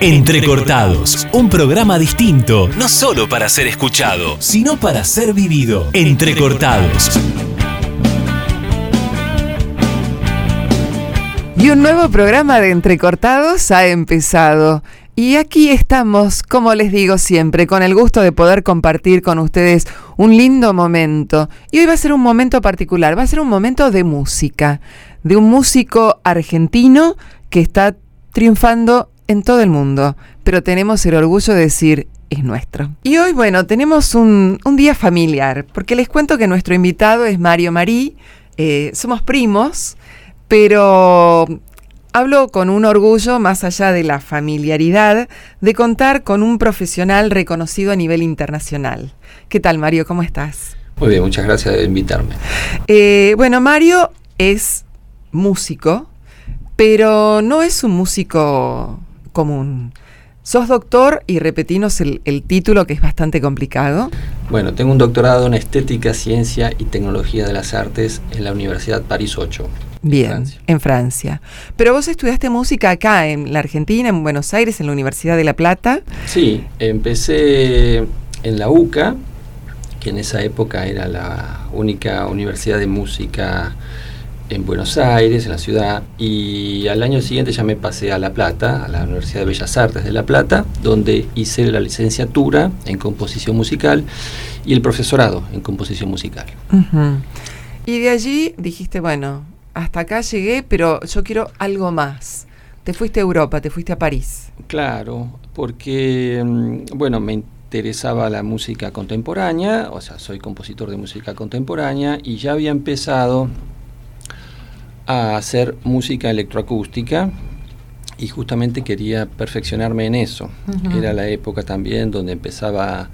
Entrecortados, un programa distinto, no solo para ser escuchado, sino para ser vivido. Entrecortados. Y un nuevo programa de Entrecortados ha empezado. Y aquí estamos, como les digo siempre, con el gusto de poder compartir con ustedes un lindo momento. Y hoy va a ser un momento particular, va a ser un momento de música, de un músico argentino que está triunfando en todo el mundo, pero tenemos el orgullo de decir, es nuestro. Y hoy, bueno, tenemos un, día familiar, porque les cuento que nuestro invitado es Mario Marí, eh, somos primos, pero hablo con un orgullo más allá de la familiaridad de contar con un profesional reconocido a nivel internacional. ¿Qué tal, Mario? ¿Cómo estás? Muy bien, muchas gracias de invitarme. Eh, bueno, Mario es músico, pero no es un músico común. Sos doctor y repetinos el, título que es bastante complicado. Bueno, tengo un doctorado en Estética, Ciencia y Tecnología de las Artes en la Universidad París 8. Bien, en Francia. Pero vos estudiaste música acá, en la Argentina, en Buenos Aires, en la Universidad de La Plata. Sí, empecé en la UCA, que en esa época era la única universidad de música en Buenos Aires, en la ciudad, y al año siguiente ya me pasé a La Plata, a la Universidad de Bellas Artes de La Plata, donde hice la licenciatura en composición musical y el profesorado en composición musical. Y de allí dijiste, bueno, hasta acá llegué, pero yo quiero algo más. Te fuiste a Europa, te fuiste a París. Claro, porque, mm, bueno, me interesaba la música contemporánea, o sea, soy compositor de música contemporánea y ya había empezado a hacer música electroacústica y justamente quería perfeccionarme en eso. Era la época también donde empezaba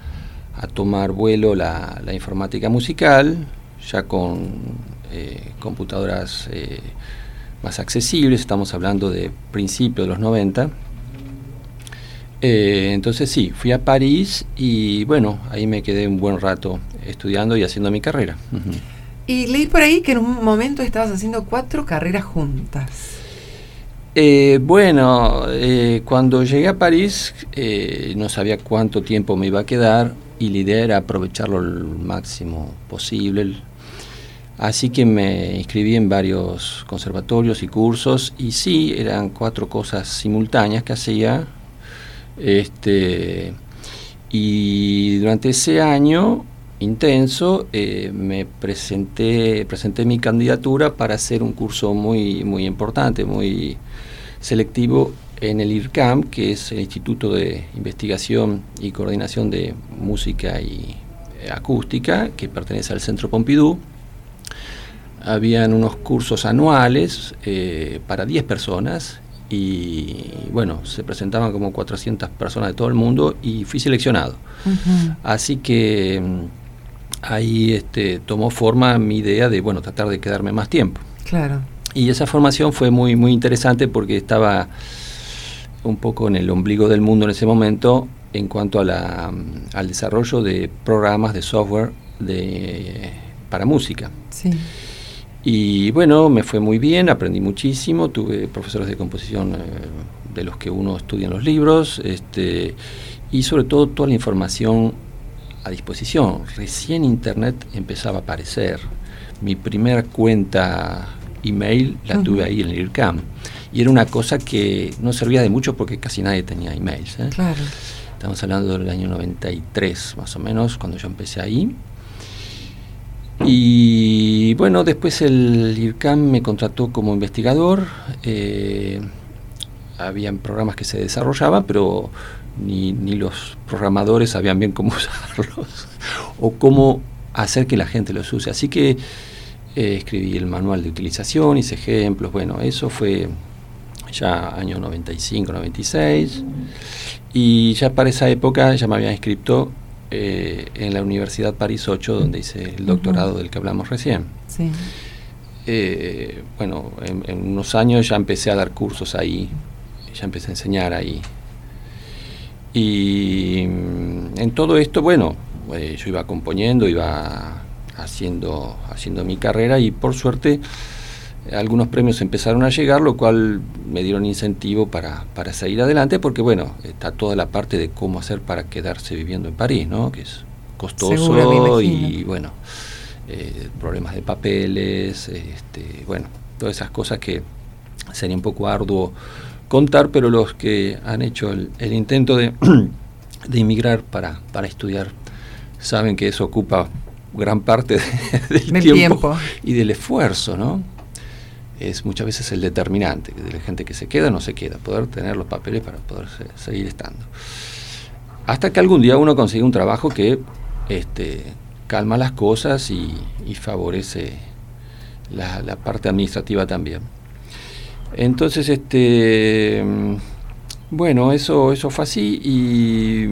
a tomar vuelo la, informática musical, ya con eh, computadoras eh, más accesibles, estamos hablando de principios de los 90. Eh, entonces sí, fui a París y bueno, ahí me quedé un buen rato estudiando y haciendo mi carrera. Y leí por ahí que en un momento estabas haciendo cuatro carreras juntas. Eh, bueno, eh, cuando llegué a París eh, no sabía cuánto tiempo me iba a quedar y la idea era aprovecharlo al máximo posible. Así que me inscribí en varios conservatorios y cursos y sí, eran cuatro cosas simultáneas que hacía. Este, y durante ese año intenso, eh, me presenté, presenté mi candidatura para hacer un curso muy, muy importante, muy selectivo en el IRCAM, que es el Instituto de Investigación y Coordinación de Música y Acústica, que pertenece al Centro Pompidou. Habían unos cursos anuales eh, para 10 personas y bueno, se presentaban como 400 personas de todo el mundo y fui seleccionado. Así que mm, ahí este, tomó forma mi idea de, bueno, tratar de quedarme más tiempo. Claro. Y esa formación fue muy, muy interesante porque estaba un poco en el ombligo del mundo en ese momento en cuanto a la, al desarrollo de programas de software de, para música. Sí. Y bueno, me fue muy bien, aprendí muchísimo, tuve profesores de composición eh, de los que uno estudia en los libros, este, y sobre todo toda la información a disposición. Recién Internet empezaba a aparecer. Mi primera cuenta email la tuve ahí en el IRCAM. Y era una cosa que no servía de mucho porque casi nadie tenía emails. ¿eh? Claro. Estamos hablando del año 93, más o menos, cuando yo empecé ahí. Y bueno, después el IRCAM me contrató como investigador. Eh, habían programas que se desarrollaban, pero ni, ni los programadores sabían bien cómo usarlos o cómo hacer que la gente los use. Así que eh, escribí el manual de utilización, hice ejemplos, bueno, eso fue ya año 95, 96, y ya para esa época ya me había inscrito eh, en la Universidad París 8, donde hice el doctorado del que hablamos recién. Eh, bueno, en, unos años ya empecé a dar cursos ahí, ya empecé a enseñar ahí. Y mm, en todo esto, bueno, eh, yo iba componiendo, iba haciendo, haciendo mi carrera y por suerte algunos premios empezaron a llegar, lo cual me dieron incentivo para, para seguir adelante, porque bueno, está toda la parte de cómo hacer para quedarse viviendo en París, ¿no? Que es costoso y bueno, eh, problemas de papeles, este, bueno, todas esas cosas que sería un poco arduo contar, pero los que han hecho el, intento de, de inmigrar para, para estudiar saben que eso ocupa gran parte del tiempo, y del esfuerzo, ¿no? Es muchas veces el determinante, de la gente que se queda o no se queda, poder tener los papeles para poder seguir estando. Hasta que algún día uno consigue un trabajo que este, calma las cosas y, favorece la, parte administrativa también. Entonces, este, bueno, eso, eso fue así y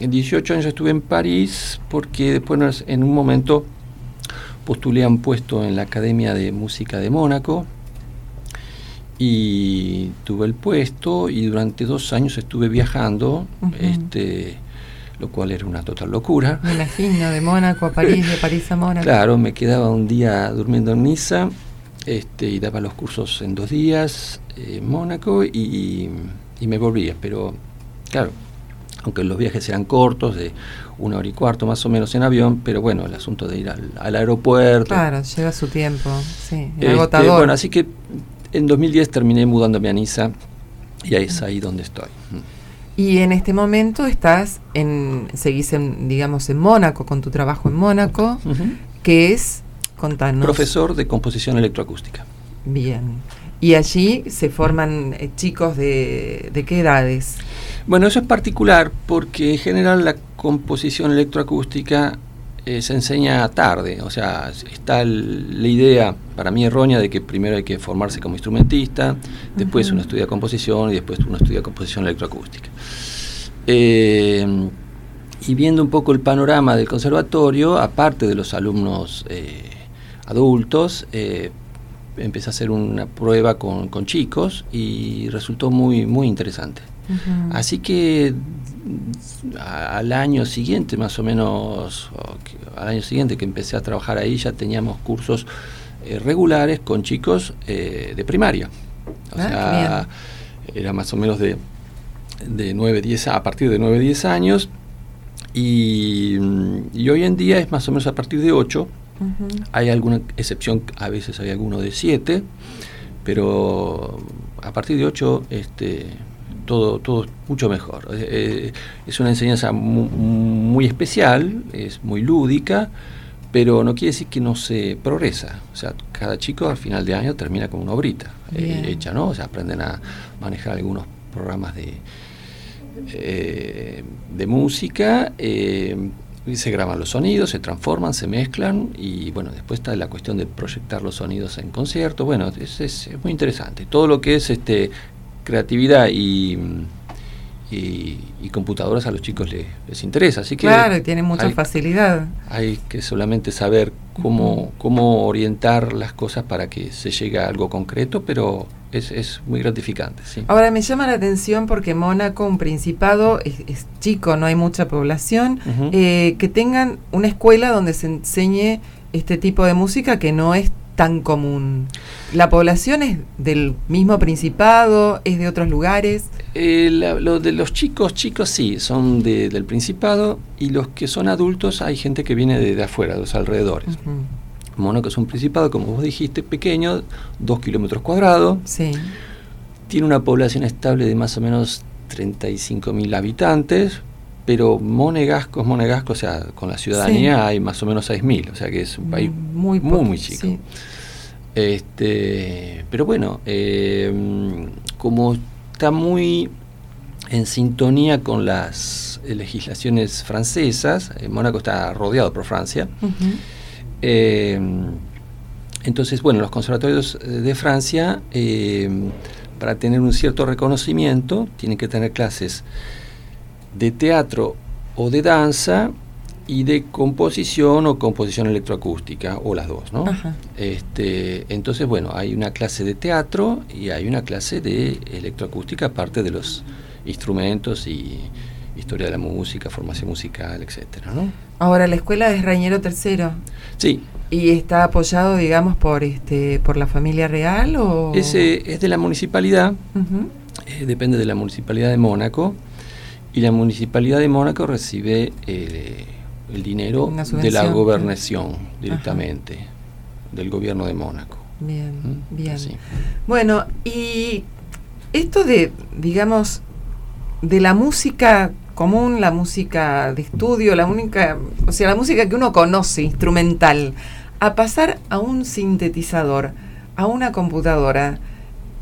en 18 años estuve en París porque después en un momento postulé a un puesto en la Academia de Música de Mónaco y tuve el puesto y durante dos años estuve viajando, este, lo cual era una total locura. Me imagino, de Mónaco a París, de París a Mónaco. Claro, me quedaba un día durmiendo en Niza este, y daba los cursos en dos días en Mónaco y, y me volvía, pero claro, aunque los viajes eran cortos, de una hora y cuarto más o menos en avión, pero bueno, el asunto de ir al, aeropuerto. Claro, lleva su tiempo, sí, este, agotador. Bueno, así que en 2010 terminé mudándome a Niza y ahí es ahí donde estoy. Y en este momento estás en, seguís en, digamos, en Mónaco, con tu trabajo en Mónaco, que es, contanos. Profesor de composición electroacústica. Bien. Y allí se forman eh, chicos de, de qué edades? Bueno, eso es particular porque en general la composición electroacústica eh, se enseña tarde, o sea, está la idea para mí errónea de que primero hay que formarse como instrumentista, después uno estudia composición y después uno estudia composición electroacústica. Eh, y viendo un poco el panorama del conservatorio, aparte de los alumnos eh, adultos, empecé a hacer una prueba con, con, chicos y resultó muy, muy interesante. Así que al año siguiente, más o menos, al año siguiente que empecé a trabajar ahí, ya teníamos cursos eh, regulares con chicos eh, de primaria. O ah, sea, era más o menos de, de 9, 10, a partir de 9, 10 años. Y, hoy en día es más o menos a partir de 8. Hay alguna excepción, a veces hay alguno de 7, pero a partir de 8 este, todo, todo mucho mejor. Eh, eh, es una enseñanza muy, especial, es muy lúdica, pero no quiere decir que no se progresa. O sea, cada chico al final de año termina con una obrita eh, hecha, ¿no? O sea, aprenden a manejar algunos programas de, de música. Se graban los sonidos, se transforman, se mezclan y bueno, después está la cuestión de proyectar los sonidos en concierto. Bueno, es, es, muy interesante. Todo lo que es este creatividad y, y, computadoras a los chicos les, interesa. Así que claro, tiene mucha facilidad. Hay que solamente saber cómo, cómo orientar las cosas para que se llegue a algo concreto, pero es, es muy gratificante. Sí. Ahora me llama la atención porque Mónaco, un principado, es, chico, no hay mucha población, eh, que tengan una escuela donde se enseñe este tipo de música que no es tan común? ¿La población es del mismo Principado? ¿Es de otros lugares? Eh, lo de los chicos, chicos sí, son del Principado y los que son adultos hay gente que viene de, afuera, de los alrededores. Mónaco es un Principado, como vos dijiste, pequeño, dos kilómetros cuadrados. Sí. Tiene una población estable de más o menos 35 mil habitantes, pero Monegasco es Monegasco, o sea, con la ciudadanía hay más o menos 6.000, o sea que es un país muy, muy, muy chico. Este, pero bueno, eh, como está muy en sintonía con las legislaciones francesas, eh, Mónaco está rodeado por Francia, eh, entonces, bueno, los conservatorios de Francia, para tener un cierto reconocimiento, tienen que tener clases de teatro o de danza y de composición o composición electroacústica, o las dos, ¿no? Este, entonces, bueno, hay una clase de teatro y hay una clase de electroacústica, aparte de los instrumentos y, historia de la música, formación musical, etcétera, ¿no? Ahora, la escuela es Rañero III. Sí. ¿Y está apoyado, digamos, por este por la familia real o...? Ese es de la municipalidad, eh, depende de la municipalidad de Mónaco, y la municipalidad de Mónaco recibe eh, el dinero de la gobernación directamente, del gobierno de Mónaco. Bien, ¿Mm? bien. Bueno, y esto de, digamos, de la música común, la música de estudio, la única, o sea, la música que uno conoce, instrumental, a pasar a un sintetizador, a una computadora,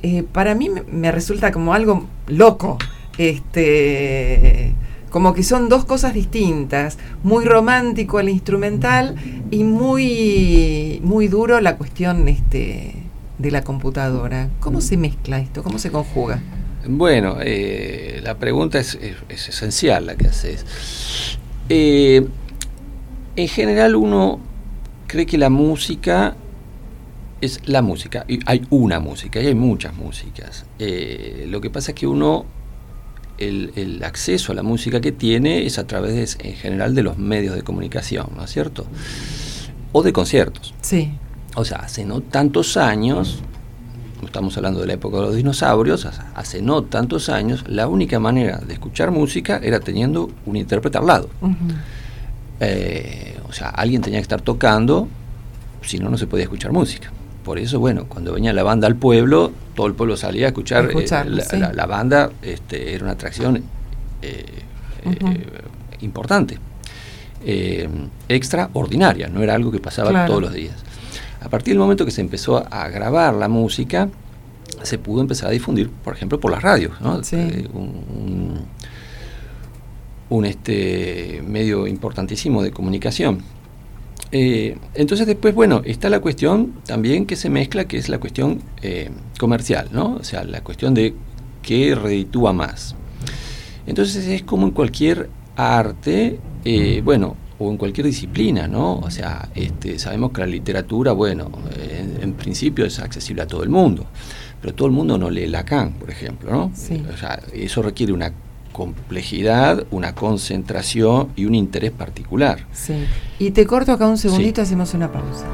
eh, para mí me resulta como algo loco. Este, como que son dos cosas distintas, muy romántico el instrumental y muy, muy duro la cuestión este, de la computadora. ¿Cómo se mezcla esto? ¿Cómo se conjuga? Bueno, eh, la pregunta es, esencial la que haces. Eh, en general uno cree que la música es la música. Y hay una música y hay muchas músicas. Eh, lo que pasa es que uno, el, acceso a la música que tiene es a través, en general, de los medios de comunicación, ¿no es cierto? O de conciertos. Sí. O sea, hace no tantos años estamos hablando de la época de los dinosaurios, hace no tantos años, la única manera de escuchar música era teniendo un intérprete al lado. Eh, o sea, alguien tenía que estar tocando, si no, no se podía escuchar música. Por eso, bueno, cuando venía la banda al pueblo, todo el pueblo salía a escuchar. Eh, la, banda este, era una atracción eh, importante, extraordinaria, no era algo que pasaba todos los días. A partir del momento que se empezó a grabar la música, se pudo empezar a difundir, por ejemplo, por las radios, eh, un, este, medio importantísimo de comunicación. Eh, entonces después, bueno, está la cuestión también que se mezcla, que es la cuestión eh, comercial, ¿no? O sea, la cuestión de qué reditúa más. Entonces es como en cualquier arte, bueno, o en cualquier disciplina, ¿no? O sea, este, sabemos que la literatura, bueno, en, principio es accesible a todo el mundo, pero todo el mundo no lee Lacan, por ejemplo, ¿no? O sea, eso requiere una complejidad, una concentración y un interés particular. Sí. Y te corto acá un segundito, hacemos una pausa.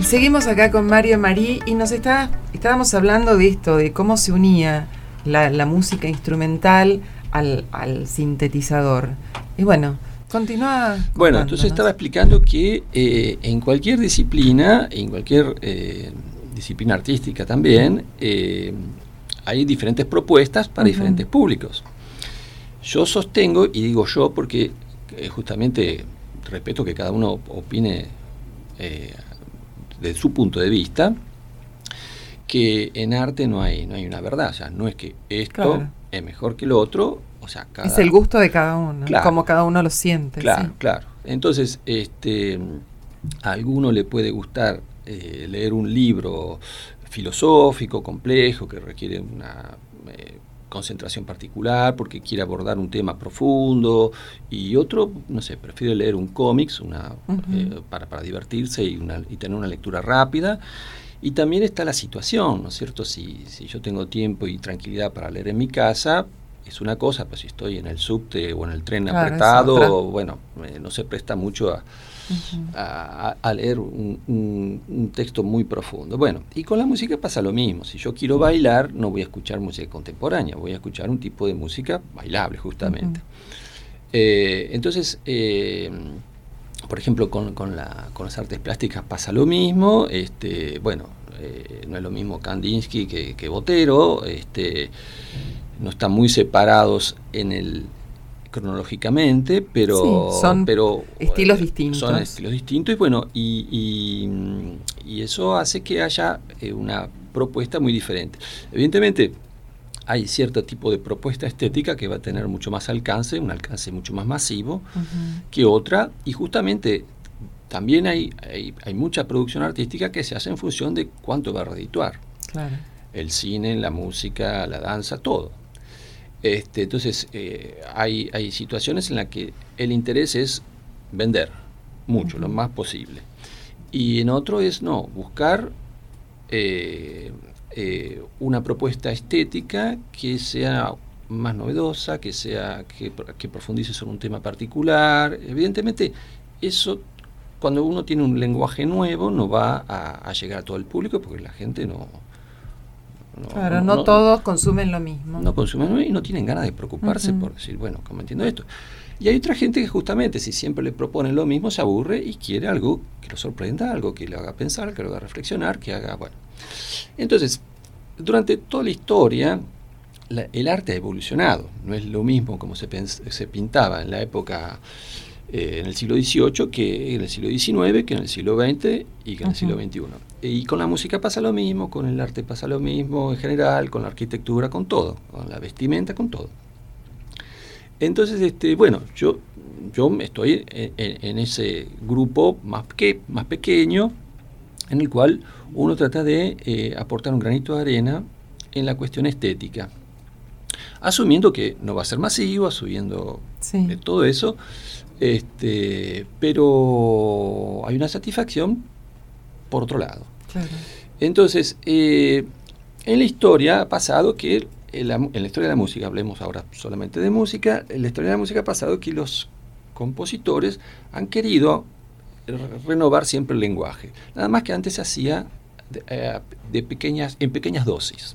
Seguimos acá con Mario Marí y nos está, estábamos hablando de esto, de cómo se unía la, música instrumental al, sintetizador. Y bueno, continúa. Bueno, entonces estaba explicando que eh, en cualquier disciplina, en cualquier eh, disciplina artística también, eh, hay diferentes propuestas para diferentes públicos. Yo sostengo, y digo yo porque justamente respeto que cada uno opine de su punto de vista, que en arte no hay, no hay una verdad, o sea, no es que esto es mejor que lo otro, o sea, cada... Es el gusto de cada uno, como cada uno lo siente. Claro, claro. Entonces, este, a alguno le puede gustar eh, leer un libro filosófico, complejo, que requiere una eh, concentración particular, porque quiere abordar un tema profundo, y otro, no sé, prefiere leer un cómics una, eh, para, para divertirse y, una, y tener una lectura rápida. Y también está la situación, ¿no es cierto? Si, si yo tengo tiempo y tranquilidad para leer en mi casa, es una cosa, pero si estoy en el subte o en el tren apretado, bueno, eh, no se presta mucho a, a, leer un, texto muy profundo. Bueno, y con la música pasa lo mismo. Si yo quiero bailar, no voy a escuchar música contemporánea, voy a escuchar un tipo de música bailable, justamente. Eh, entonces, eh, por ejemplo, con, con, la, con, las artes plásticas pasa lo mismo. Este, bueno, eh, no es lo mismo Kandinsky que, que, Botero. Este, no están muy separados en el cronológicamente, pero son pero, estilos distintos. Son estilos distintos y bueno, y, y, eso hace que haya eh, una propuesta muy diferente. Evidentemente, hay cierto tipo de propuesta estética que va a tener mucho más alcance, un alcance mucho más masivo que otra, y justamente también hay, hay, mucha producción artística que se hace en función de cuánto va a redituar. El cine, la música, la danza, todo. Este, entonces, eh, hay, hay situaciones en las que el interés es vender mucho, lo más posible. Y en otro es no, buscar eh, eh, una propuesta estética que sea más novedosa, que sea que, que profundice sobre un tema particular. Evidentemente, eso cuando uno tiene un lenguaje nuevo no va a, llegar a todo el público porque la gente no... claro, no, todos consumen lo mismo. No consumen y no tienen ganas de preocuparse por decir, bueno, como entiendo esto. Y hay otra gente que justamente si siempre le proponen lo mismo se aburre y quiere algo que lo sorprenda, algo que le haga pensar, que lo haga reflexionar, que haga, bueno. Entonces, durante toda la historia, el arte ha evolucionado. No es lo mismo como se, se pintaba en la época, eh, en el siglo XVIII, que en el siglo XIX, que en el siglo XX y que en el siglo XXI. Y con la música pasa lo mismo, con el arte pasa lo mismo en general, con la arquitectura, con todo, con la vestimenta, con todo. Entonces, este, bueno, yo, yo estoy en, ese grupo más, que, más pequeño, en el cual uno trata de eh, aportar un granito de arena en la cuestión estética. Asumiendo que no va a ser masivo, asumiendo eh, todo eso, este, pero hay una satisfacción por otro lado. Entonces, eh, en la historia ha pasado que, en la, historia de la música, hablemos ahora solamente de música, en la historia de la música ha pasado que los compositores han querido renovar siempre el lenguaje. Nada más que antes se hacía de, eh, pequeñas, en pequeñas dosis.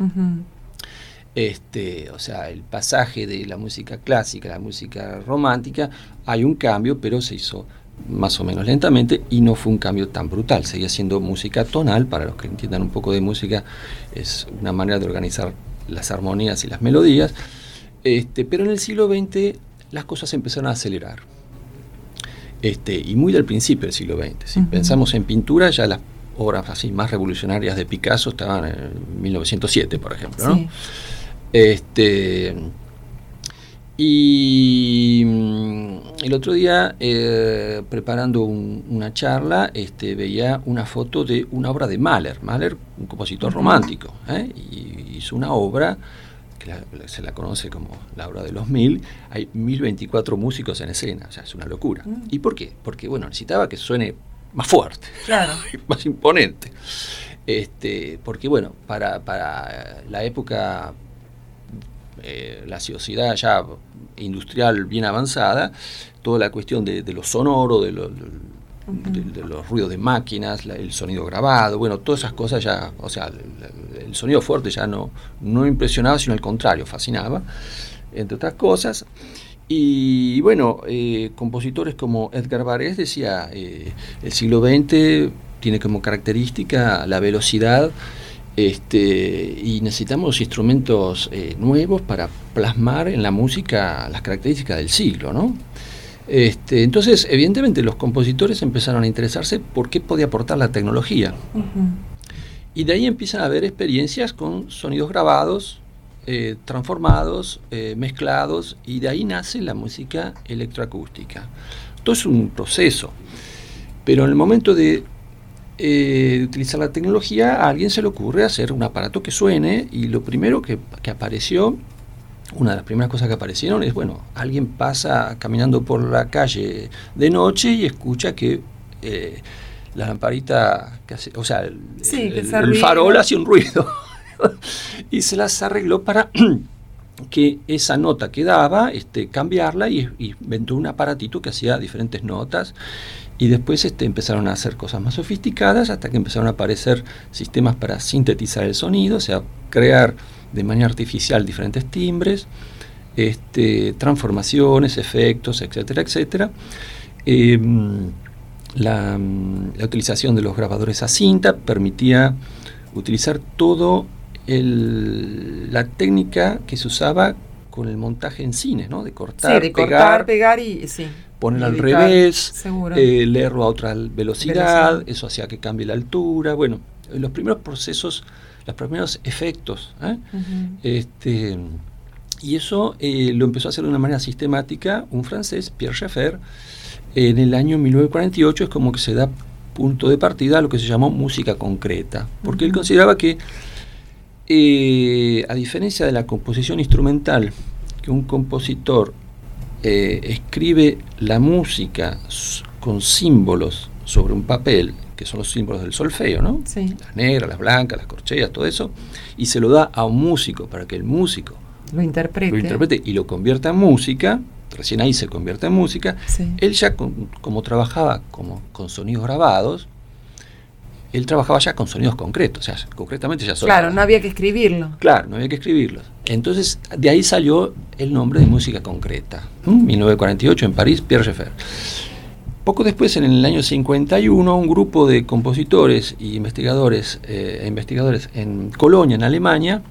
Este, o sea, el pasaje de la música clásica a la música romántica, hay un cambio, pero se hizo más o menos lentamente y no fue un cambio tan brutal. Seguía siendo música tonal, para los que entiendan un poco de música, es una manera de organizar las armonías y las melodías. Este, pero en el siglo XX las cosas empezaron a acelerar. Este, y muy del principio del siglo XX. Si pensamos en pintura, ya las obras así más revolucionarias de Picasso estaban en 1907, por ejemplo. ¿no? Este, y mm, el otro día, eh, preparando una charla, este, veía una foto de una obra de Mahler. Mahler, un compositor romántico, ¿eh? y hizo una obra que se la conoce como la obra de los mil. Hay 1024 músicos en escena, o sea, es una locura. Mm. ¿Y por qué? Porque, bueno, necesitaba que suene más fuerte, más imponente. Este, porque, bueno, para, para la época eh, la sociedad ya industrial bien avanzada, toda la cuestión de, lo sonoro, de, los ruidos de máquinas, el sonido grabado, bueno, todas esas cosas ya, o sea, el, sonido fuerte ya no, no impresionaba, sino al contrario, fascinaba, entre otras cosas. Y bueno, eh, compositores como Edgar Varese decía, eh, el siglo XX tiene como característica la velocidad este, y necesitamos instrumentos eh, nuevos para plasmar en la música las características del siglo, ¿no? Este, entonces, evidentemente, los compositores empezaron a interesarse por qué podía aportar la tecnología. Y de ahí empiezan a haber experiencias con sonidos grabados, eh, transformados, eh, mezclados, y de ahí nace la música electroacústica. Todo es un proceso. Pero en el momento de eh, utilizar la tecnología, a alguien se le ocurre hacer un aparato que suene y lo primero que, apareció, una de las primeras cosas que aparecieron es, bueno, alguien pasa caminando por la calle de noche y escucha que eh, la lamparita, o sea, el, farol hace un ruido y se las arregló para que esa nota que daba, este, cambiarla y, y inventó un aparatito que hacía diferentes notas y después este, empezaron a hacer cosas más sofisticadas hasta que empezaron a aparecer sistemas para sintetizar el sonido, o sea, crear de manera artificial diferentes timbres, este, transformaciones, efectos, etcétera, etcétera. Em, la, utilización de los grabadores a cinta permitía utilizar todo la técnica que se usaba con el montaje en cine, ¿no? De cortar, de cortar, pegar y sí poner al revés, eh, leerlo a otra velocidad, eso hacía que cambie la altura, bueno, los primeros procesos, los primeros efectos. ¿eh? este, y eso eh, lo empezó a hacer de una manera sistemática un francés, Pierre Schaeffer, en el año 1948 es como que se da punto de partida a lo que se llamó música concreta, porque él consideraba que, a diferencia de la composición instrumental, que un compositor eh, escribe la música con símbolos sobre un papel, que son los símbolos del solfeo, ¿no? Sí. Las negras, las blancas, las corcheas, todo eso, y se lo da a un músico para que el músico Lo interprete. lo interprete y lo convierta en música, recién ahí se convierte en música, Sí. él ya con- como trabajaba como con sonidos grabados, él trabajaba ya con sonidos concretos, o sea, concretamente ya sonaba. Claro, no había que escribirlo. Claro, no había que escribirlos. Entonces, de ahí salió el nombre de música concreta. ¿m? 1948 en París, Pierre Schaeffer. Poco después, en el año 51, un grupo de compositores y investigadores, eh, investigadores en Colonia, en Alemania,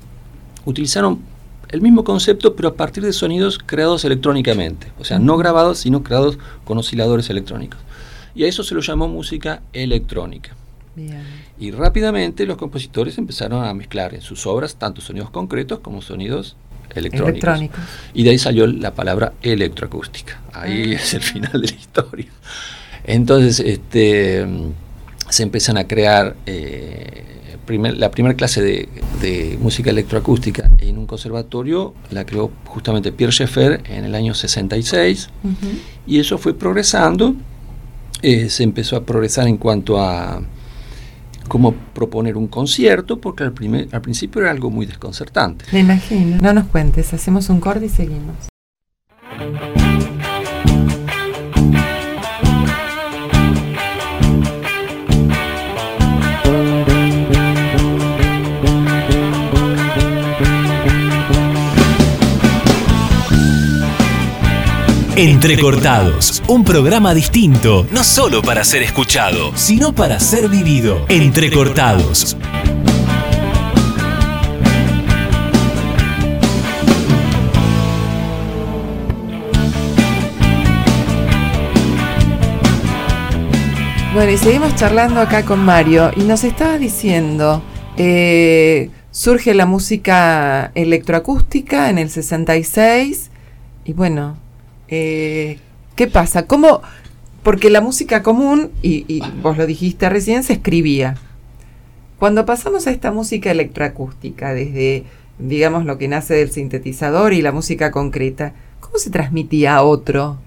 utilizaron el mismo concepto, pero a partir de sonidos creados electrónicamente. O sea, no grabados, sino creados con osciladores electrónicos. Y a eso se lo llamó música electrónica. Bien. Y rápidamente los compositores empezaron a mezclar en sus obras tanto sonidos concretos como sonidos electrónicos. Electrónicos. Y de ahí salió la palabra electroacústica. Ahí Ah. es el final de la historia. Entonces, este, se empiezan a crear eh, primer- la primera clase de, de música electroacústica en un conservatorio, la creó justamente Pierre Schaeffer en el año 66. Ujú. Y eso fue progresando, eh, se empezó a progresar en cuanto a cómo proponer un concierto, porque al, primer- al principio era algo muy desconcertante. Me imagino. No nos cuentes, hacemos un corte y seguimos. Entrecortados, un programa distinto, no solo para ser escuchado, sino para ser vivido. Entrecortados. Bueno, y seguimos charlando acá con Mario y nos estaba diciendo, eh, surge la música electroacústica en el 66 y bueno, eh, ¿qué pasa? ¿Cómo? Porque la música común, y, vos lo dijiste recién, se escribía. Cuando pasamos a esta música electroacústica, desde, digamos, lo que nace del sintetizador y la música concreta, ¿cómo se transmitía a otro?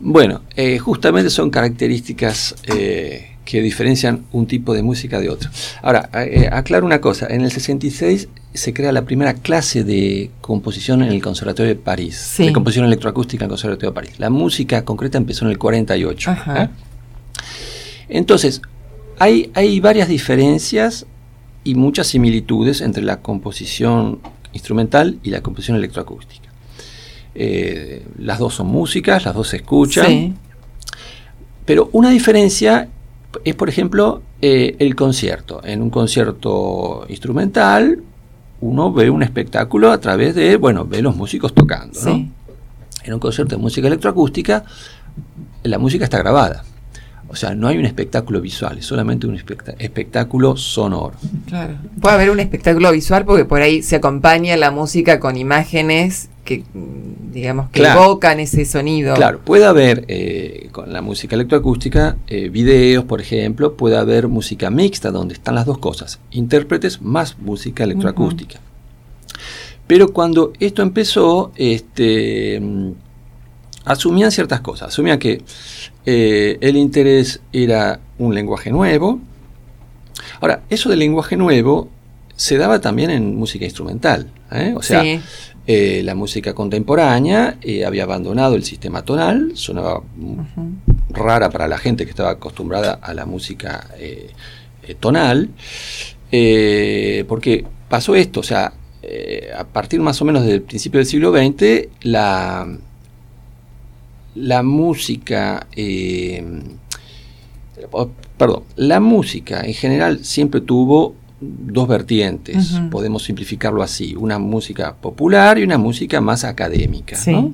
Bueno, eh, justamente son características eh, que diferencian un tipo de música de otro. Ahora, eh, aclaro una cosa, en el 66 se crea la primera clase de composición en el Conservatorio de París, Sí. de composición electroacústica en el Conservatorio de París. La música concreta empezó en el 48. Ajá. ¿eh? Entonces, hay, hay varias diferencias y muchas similitudes entre la composición instrumental y la composición electroacústica. Eh, las dos son músicas, las dos se escuchan, Sí. pero una diferencia es, por ejemplo, eh, el concierto. En un concierto instrumental, uno ve un espectáculo a través de, bueno, ve los músicos tocando. ¿no? Sí. En un concierto de música electroacústica, la música está grabada. O sea, no hay un espectáculo visual, es solamente un espectáculo sonoro. Claro. Puede haber un espectáculo visual porque por ahí se acompaña la música con imágenes que, mm, digamos, que Claro. evocan ese sonido. Claro, puede haber eh, con la música electroacústica eh, videos, por ejemplo, puede haber música mixta donde están las dos cosas, intérpretes más música electroacústica. Pero cuando esto empezó, este, mm, asumían ciertas cosas, asumían que eh, el interés era un lenguaje nuevo. Ahora, eso del lenguaje nuevo se daba también en música instrumental, ¿eh? o sea, Sí. eh, la música contemporánea eh, había abandonado el sistema tonal, sonaba rara para la gente que estaba acostumbrada a la música tonal, porque pasó esto, o sea, a partir más o menos del principio del siglo XX, la, la música, perdón, la música en general siempre tuvo dos vertientes, podemos simplificarlo así, una música popular y una música más académica, Sí. ¿no?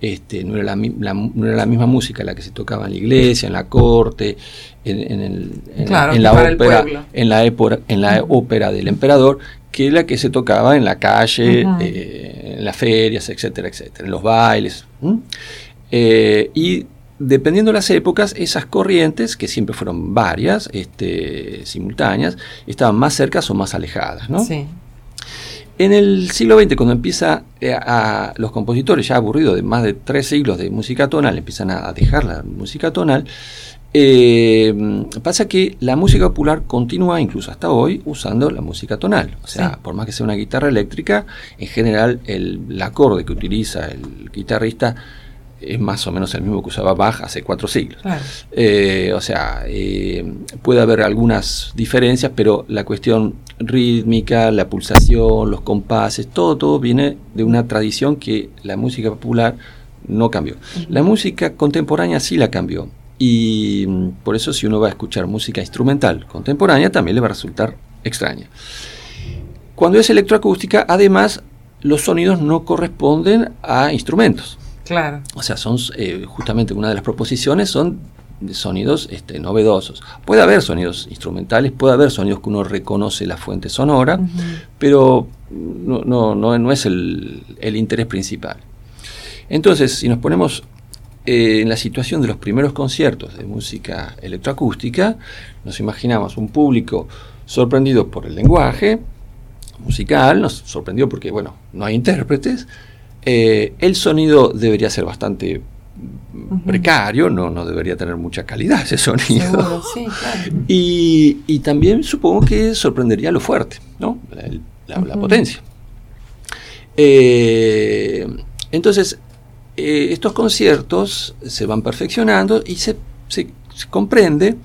Este, no, era la, mi- la- no era la misma música la que se tocaba en la iglesia, en la corte, en, en el- en la- Claro, en la, para el ópera, en la, épora- en la Ujú. ópera del emperador, que la que se tocaba en la calle, eh, en las ferias, etcétera, etcétera, en los bailes. ¿m? Eh, y dependiendo de las épocas, esas corrientes, que siempre fueron varias, este, simultáneas, estaban más cercas o más alejadas. ¿no? Sí. En el siglo XX, cuando empieza eh, a, los compositores ya aburridos de más de tres siglos de música tonal, empiezan a, a dejar la música tonal, Eh, pasa que la música popular continúa, incluso hasta hoy, usando la música tonal. O sea, por más que sea una guitarra eléctrica, en general el, acorde que utiliza el guitarrista es más o menos el mismo que usaba Bach hace cuatro siglos. Eh, o sea, eh, puede haber algunas diferencias, pero la cuestión rítmica, la pulsación, los compases, todo, todo viene de una tradición que la música popular no cambió. La música contemporánea sí la cambió. Y mm, por eso si uno va a escuchar música instrumental contemporánea también le va a resultar extraña. Cuando es electroacústica, además, los sonidos no corresponden a instrumentos. Claro. O sea, son eh, justamente una de las proposiciones son sonidos este, novedosos. Puede haber sonidos instrumentales, puede haber sonidos que uno reconoce la fuente sonora, pero no, no, no, es el, el, interés principal. Entonces, si nos ponemos eh, en la situación de los primeros conciertos de música electroacústica, nos imaginamos un público sorprendido por el lenguaje musical, nos sorprendió porque, bueno, no hay intérpretes, eh, el sonido debería ser bastante precario, no, no debería tener mucha calidad ese sonido. y, también supongo que sorprendería lo fuerte, ¿no? la, potencia. Eh, entonces, eh, estos conciertos se van perfeccionando y se, comprende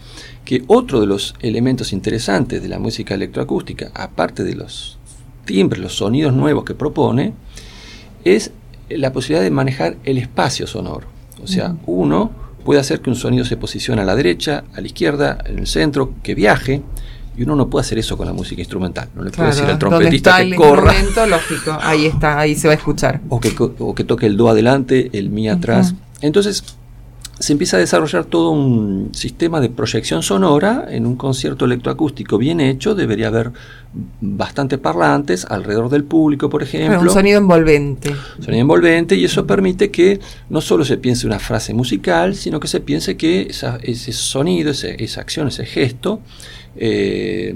que otro de los elementos interesantes de la música electroacústica, aparte de los timbres, los sonidos nuevos que propone, es la posibilidad de manejar el espacio sonoro. O sea, uno puede hacer que un sonido se posicione a la derecha, a la izquierda, en el centro, que viaje, y uno no puede hacer eso con la música instrumental. No le puede decir al trompetista que corra. lógico, ahí está, ahí se va a escuchar. O que, que toque el do adelante, el mi atrás. Entonces, se empieza a desarrollar todo un sistema de proyección sonora en un concierto electroacústico bien hecho. Debería haber bastantes parlantes alrededor del público, por ejemplo. un sonido envolvente. Sonido envolvente y eso permite que no solo se piense una frase musical, sino que se piense que ese sonido, esa acción, ese gesto, eh,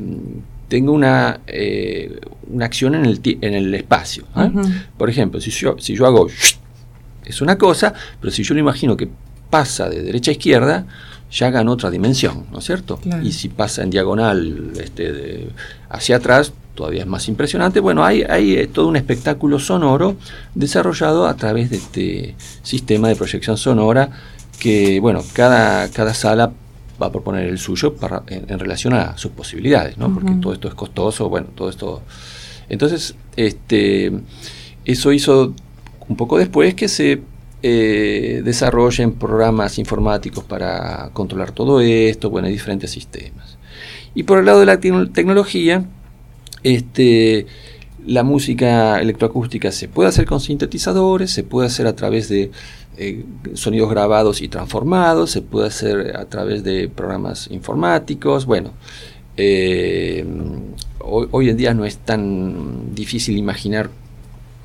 tenga una, eh, una acción en el, en el espacio. ¿eh? Por ejemplo, si yo, si yo hago es una cosa, pero si yo lo imagino que pasa de derecha a izquierda, ya gana otra dimensión, ¿no es cierto? Y si pasa en diagonal este, hacia atrás, todavía es más impresionante. Bueno, hay, hay eh, todo un espectáculo sonoro desarrollado a través de este sistema de proyección sonora que, bueno, cada, cada sala va a proponer el suyo para, en, relación a sus posibilidades, ¿no? Porque todo esto es costoso, bueno, todo esto... Entonces, este, eso hizo un poco después que se eh, desarrollen programas informáticos para controlar todo esto, bueno, hay diferentes sistemas. Y por el lado de la tecnología, este, la música electroacústica se puede hacer con sintetizadores, se puede hacer a través de eh, sonidos grabados y transformados, se puede hacer a través de programas informáticos, bueno. Eh, hoy en día no es tan difícil imaginar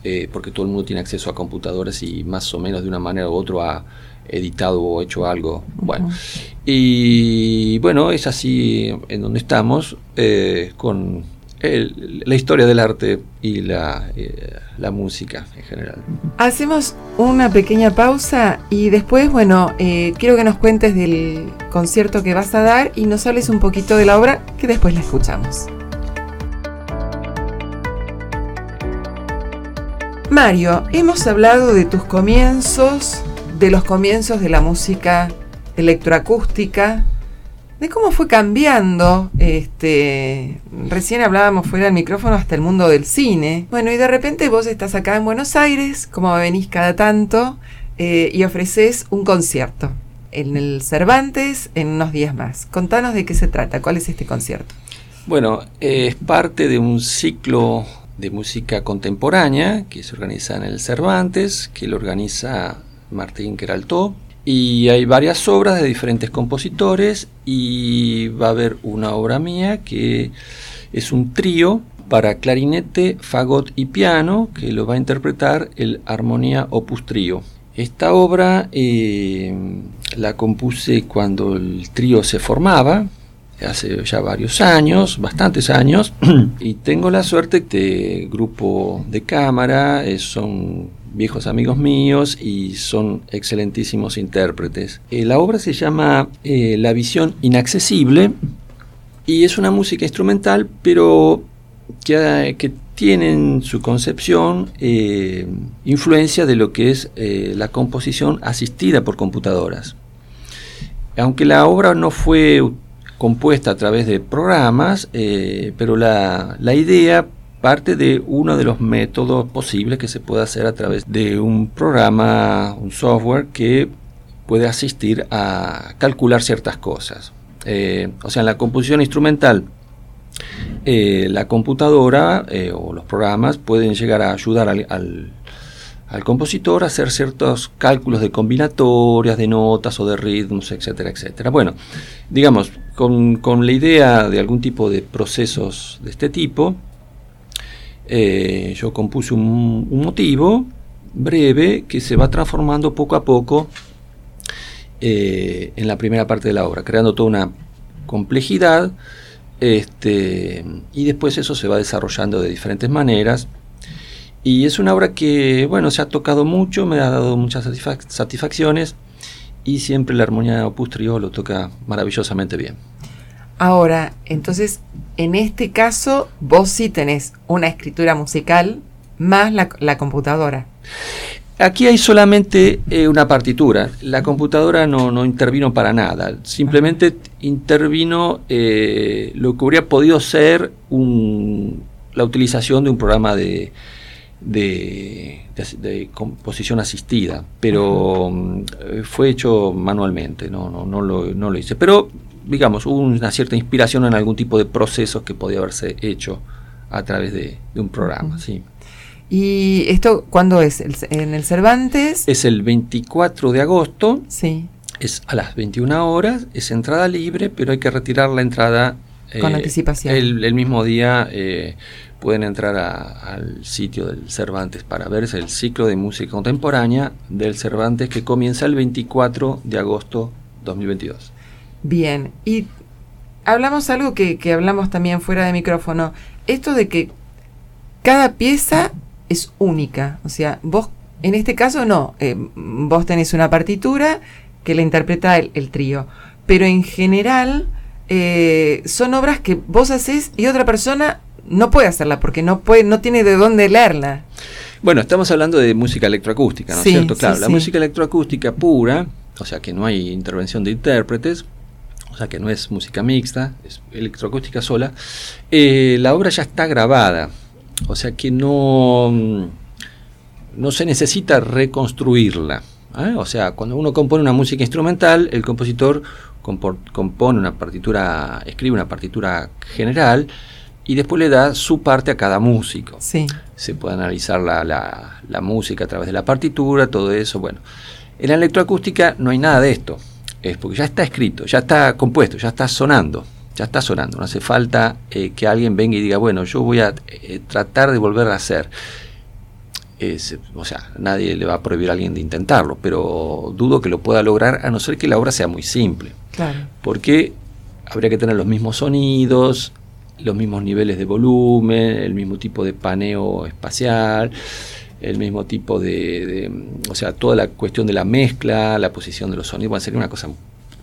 eh, porque todo el mundo tiene acceso a computadoras y más o menos de una manera u otra ha editado o hecho algo. Bueno, y bueno, es así en donde estamos eh, con la historia del arte y la, eh, la, música en general. Hacemos una pequeña pausa y después, bueno, quiero que nos cuentes del concierto que vas a dar y nos hables un poquito de la obra que después la escuchamos. Mario, hemos hablado de tus comienzos, de los comienzos de la música electroacústica, de cómo fue cambiando, este, recién hablábamos fuera del micrófono hasta el mundo del cine. Bueno, y de repente vos estás acá en Buenos Aires, como venís cada tanto, eh, y ofreces un concierto en el Cervantes en unos días más. Contanos de qué se trata, cuál es este concierto. Bueno, es parte de un ciclo de música contemporánea que se organiza en el Cervantes, que lo organiza Martín Queraltó. Y hay varias obras de diferentes compositores y va a haber una obra mía que es un trío para clarinete, fagot y piano que lo va a interpretar el Armonía Opus Trío. Esta obra eh, la compuse cuando el trío se formaba, hace ya varios años, bastantes años, y tengo la suerte de grupo de cámara, eh, son viejos amigos míos y son excelentísimos intérpretes. Eh, la obra se llama eh, La visión inaccesible y es una música instrumental, pero que, que tiene en su concepción influencia de lo que es la composición asistida por computadoras. Aunque la obra no fue compuesta a través de programas, pero la, la idea parte de uno de los métodos posibles que se puede hacer a través de un programa, un software que puede asistir a calcular ciertas cosas. Eh, o sea, en la composición instrumental, eh, la computadora eh, o los programas pueden llegar a ayudar al, compositor a hacer ciertos cálculos de combinatorias, de notas o de ritmos, etcétera, etcétera. Bueno, digamos, con, con la idea de algún tipo de procesos de este tipo, eh, yo compuse un, motivo breve que se va transformando poco a poco eh, en la primera parte de la obra, creando toda una complejidad este, y después eso se va desarrollando de diferentes maneras. Y es una obra que, bueno, se ha tocado mucho, me ha dado muchas satisfacciones y siempre la armonía Opus Trio lo toca maravillosamente bien. Ahora, entonces, en este caso, vos sí tenés una escritura musical más la, computadora. Aquí hay solamente eh, una partitura. La computadora no, intervino para nada. Simplemente intervino eh, lo que habría podido ser la utilización de un programa de, de, composición asistida, pero mm, fue hecho manualmente, no, no, no, lo, no lo hice. Pero digamos, hubo una cierta inspiración en algún tipo de procesos que podía haberse hecho a través de, un programa, sí. ¿Y esto cuándo es? ¿En el Cervantes? Es el 24 de agosto. Sí. Es a las 21 horas, es entrada libre, pero hay que retirar la entrada. Con eh, anticipación. El, mismo día eh, pueden entrar al sitio del Cervantes para verse el ciclo de música contemporánea del Cervantes que comienza el 24 de agosto 2022. Bien, y hablamos algo que, hablamos también fuera de micrófono, esto de que cada pieza es única, o sea, vos en este caso no, eh, vos tenés una partitura que la interpreta el, trío, pero en general eh, son obras que vos haces y otra persona no puede hacerla porque no puede, no tiene de dónde leerla. Bueno, estamos hablando de música electroacústica, ¿no es cierto? Claro, la música electroacústica pura, o sea que no hay intervención de intérpretes, o sea que no es música mixta, es electroacústica sola, eh, la obra ya está grabada, o sea que no, no se necesita reconstruirla. ¿eh? O sea, cuando uno compone una música instrumental, el compositor compone una partitura, escribe una partitura general y después le da su parte a cada músico. Sí. Se puede analizar la, la, la música a través de la partitura, todo eso. Bueno, en la electroacústica no hay nada de esto es porque ya está escrito, ya está compuesto, ya está sonando, ya está sonando. No hace falta eh, que alguien venga y diga, bueno, yo voy a eh, tratar de volver a hacer. o sea, nadie le va a prohibir a alguien de intentarlo, pero dudo que lo pueda lograr a no ser que la obra sea muy simple. Claro. Porque habría que tener los mismos sonidos, los mismos niveles de volumen, el mismo tipo de paneo espacial el mismo tipo de, o sea, toda la cuestión de la mezcla, la posición de los sonidos, va a ser una cosa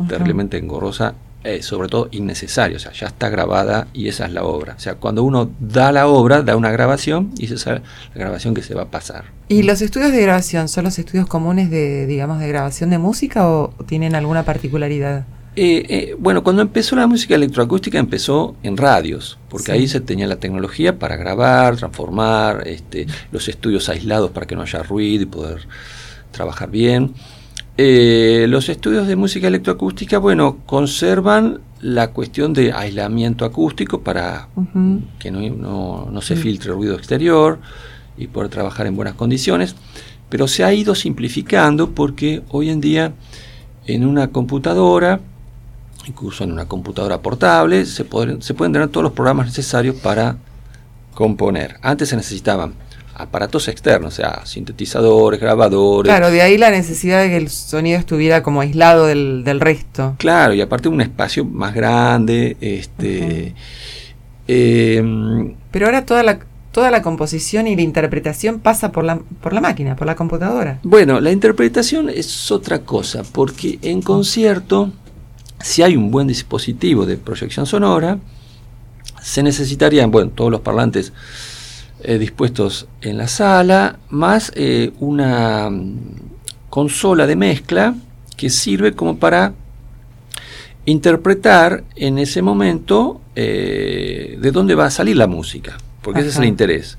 terriblemente engorrosa, eh, sobre todo innecesaria, o sea, ya está grabada y esa es la obra. O sea, cuando uno da la obra, da una grabación y esa es la grabación que se va a pasar. ¿Y los estudios de grabación son los estudios comunes de, digamos, de grabación de música o tienen alguna particularidad? Eh, eh, bueno, cuando empezó la música electroacústica empezó en radios, porque ahí se tenía la tecnología para grabar, transformar, este, los estudios aislados para que no haya ruido y poder trabajar bien. Eh, los estudios de música electroacústica, bueno, conservan la cuestión de aislamiento acústico para que no, no se filtre ruido exterior y poder trabajar en buenas condiciones, pero se ha ido simplificando porque hoy en día en una computadora incluso en una computadora portable, se, pueden, se pueden tener todos los programas necesarios para componer. Antes se necesitaban aparatos externos, o sea, sintetizadores, grabadores. Claro, de ahí la necesidad de que el sonido estuviera como aislado del, resto. Claro, y aparte un espacio más grande, este... Em, Pero ahora toda la, toda la composición y la interpretación pasa por la, por la máquina, por la computadora. Bueno, la interpretación es otra cosa, porque en concierto, si hay un buen dispositivo de proyección sonora, se necesitarían, bueno, todos los parlantes eh, dispuestos en la sala, más eh, una mm, consola de mezcla que sirve como para interpretar en ese momento eh, de dónde va a salir la música, porque ese es el interés.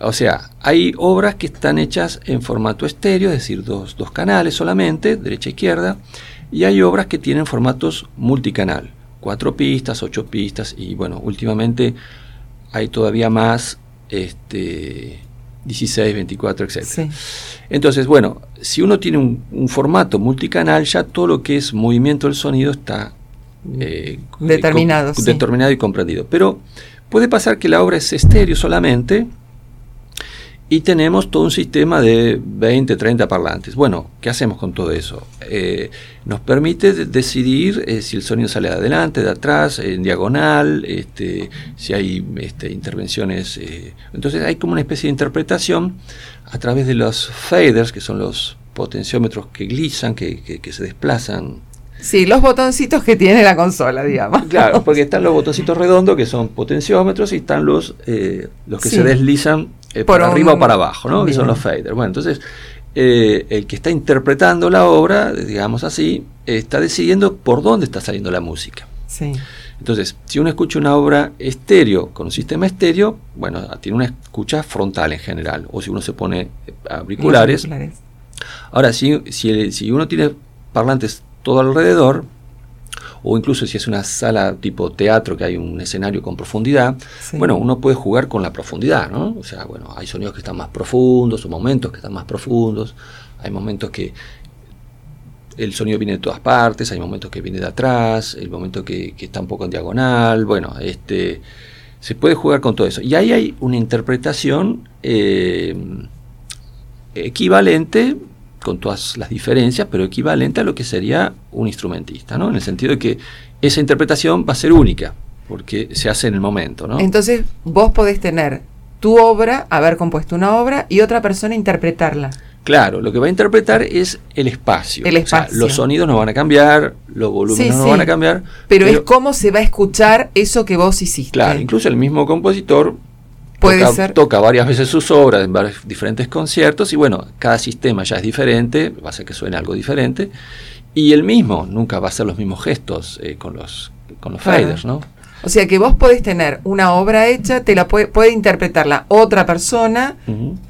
O sea, hay obras que están hechas en formato estéreo, es decir, dos, dos canales solamente, derecha e izquierda, y hay obras que tienen formatos multicanal, cuatro pistas, ocho pistas, y bueno, últimamente hay todavía más, este, 16, 24, etc. Entonces, bueno, si uno tiene un, formato multicanal, ya todo lo que es movimiento del sonido está eh, determinado, determinado y comprendido. Pero puede pasar que la obra es estéreo solamente y tenemos todo un sistema de 20, 30 parlantes. Bueno, ¿qué hacemos con todo eso? Eh, nos permite decidir eh, si el sonido sale de adelante, de atrás, en diagonal, este, si hay este, intervenciones. Eh, entonces hay como una especie de interpretación a través de los faders, que son los potenciómetros que glizan, que, que se desplazan Sí, los botoncitos que tiene la consola, digamos. Claro, porque están los botoncitos redondos que son potenciómetros y están los, los que se deslizan eh, para arriba o para abajo, ¿no? Que son los faders. Bueno, entonces, eh, el que está interpretando la obra, digamos así, está decidiendo por dónde está saliendo la música. Sí. Entonces, si uno escucha una obra estéreo con un sistema estéreo, bueno, tiene una escucha frontal en general. O si uno se pone auriculares. Ahora, si, si, si uno tiene parlantes todo alrededor, o incluso si es una sala tipo teatro que hay un escenario con profundidad, bueno, uno puede jugar con la profundidad, ¿no? O sea, bueno, hay sonidos que están más profundos, o momentos que están más profundos, hay momentos que el sonido viene de todas partes, hay momentos que viene de atrás, el momento que, está un poco en diagonal, bueno, este se puede jugar con todo eso. Y ahí hay una interpretación eh, equivalente con todas las diferencias, pero equivalente a lo que sería un instrumentista, ¿no? En el sentido de que esa interpretación va a ser única, porque se hace en el momento, ¿no? Entonces, vos podés tener tu obra, haber compuesto una obra, y otra persona interpretarla. Claro, lo que va a interpretar es el espacio. El espacio. los sonidos no van a cambiar, los volúmenes no van a cambiar. Pero, pero, es cómo se va a escuchar eso que vos hiciste. Claro, incluso el mismo compositor Puede toca, ser. toca varias veces sus obras en varios diferentes conciertos y bueno, cada sistema ya es diferente, va a ser que suene algo diferente y el mismo nunca va a ser los mismos gestos eh, con los con los faders, ¿no? O sea que vos podés tener una obra hecha, te la puede, puede interpretarla otra persona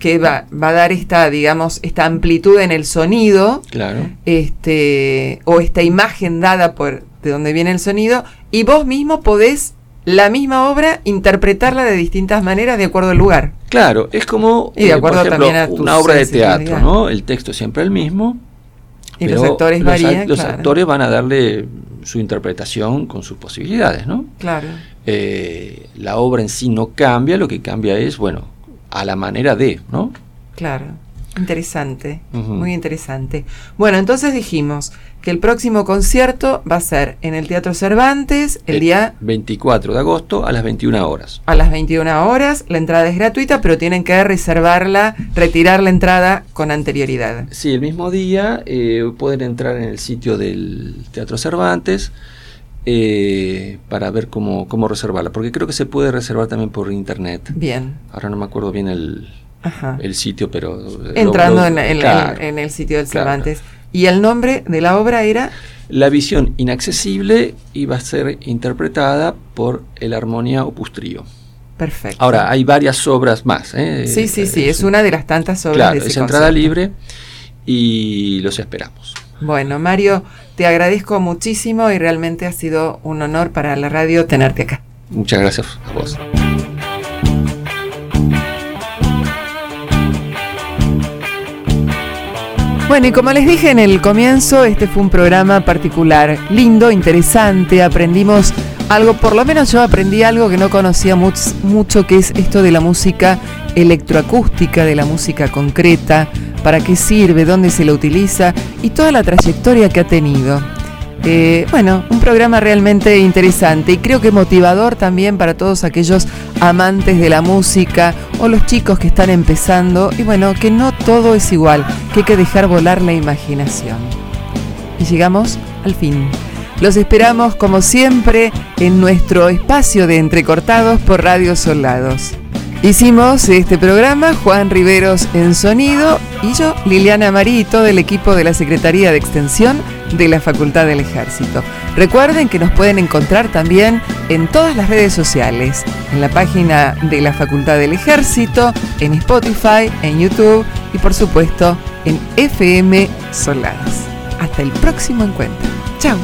que va, va, a dar esta, digamos, esta amplitud en el sonido, claro. este, o esta imagen dada por de donde viene el sonido, y vos mismo podés la misma obra, interpretarla de distintas maneras de acuerdo al lugar. Claro, es como y de eh, también a una obra de teatro, ¿no? El texto es siempre el mismo. Y los actores varían. Los actores van a darle su interpretación con sus posibilidades, ¿no? Claro. Eh, la obra en sí no cambia, lo que cambia es, bueno, a la manera de, ¿no? Claro. Interesante, muy interesante. Bueno, entonces dijimos que el próximo concierto va a ser en el Teatro Cervantes el, día 24 de agosto a las 21 horas. A las 21 horas, la entrada es gratuita, pero tienen que reservarla, retirar la entrada con anterioridad. Sí, el mismo día eh, pueden entrar en el sitio del Teatro Cervantes. Eh, para ver cómo, cómo reservarla, porque creo que se puede reservar también por internet. Bien. Ahora no me acuerdo bien el, el sitio, pero... Entrando en, el sitio del Cervantes. ¿Y el nombre de la obra era? La visión inaccesible iba a ser interpretada por el Armonía Opus Trio. Perfecto. Ahora, hay varias obras más. ¿eh? Sí, sí, sí, es una de las tantas obras. Claro, es entrada libre y los esperamos. Bueno, Mario, te agradezco muchísimo y realmente ha sido un honor para la radio tenerte acá. Muchas gracias a vos. Bueno, y como les dije en el comienzo, este fue un programa particular, lindo, interesante, aprendimos algo, por lo menos yo aprendí algo que no conocía mucho, que es esto de la música electroacústica, de la música concreta, para qué sirve, dónde se la utiliza y toda la trayectoria que ha tenido. Eh, bueno, un programa realmente interesante y creo que motivador también para todos aquellos amantes de la música o los chicos que están empezando y bueno, que no todo es igual, que hay que dejar volar la imaginación. Y llegamos al fin. Los esperamos como siempre en nuestro espacio de entrecortados por Radio Soldados. Hicimos este programa Juan Riveros en sonido y yo, Liliana Marí y todo el equipo de la Secretaría de Extensión de la Facultad del Ejército. Recuerden que nos pueden encontrar también en todas las redes sociales, en la página de la Facultad del Ejército, en Spotify, en YouTube y por supuesto en FM Soladas. Hasta el próximo encuentro. Chao.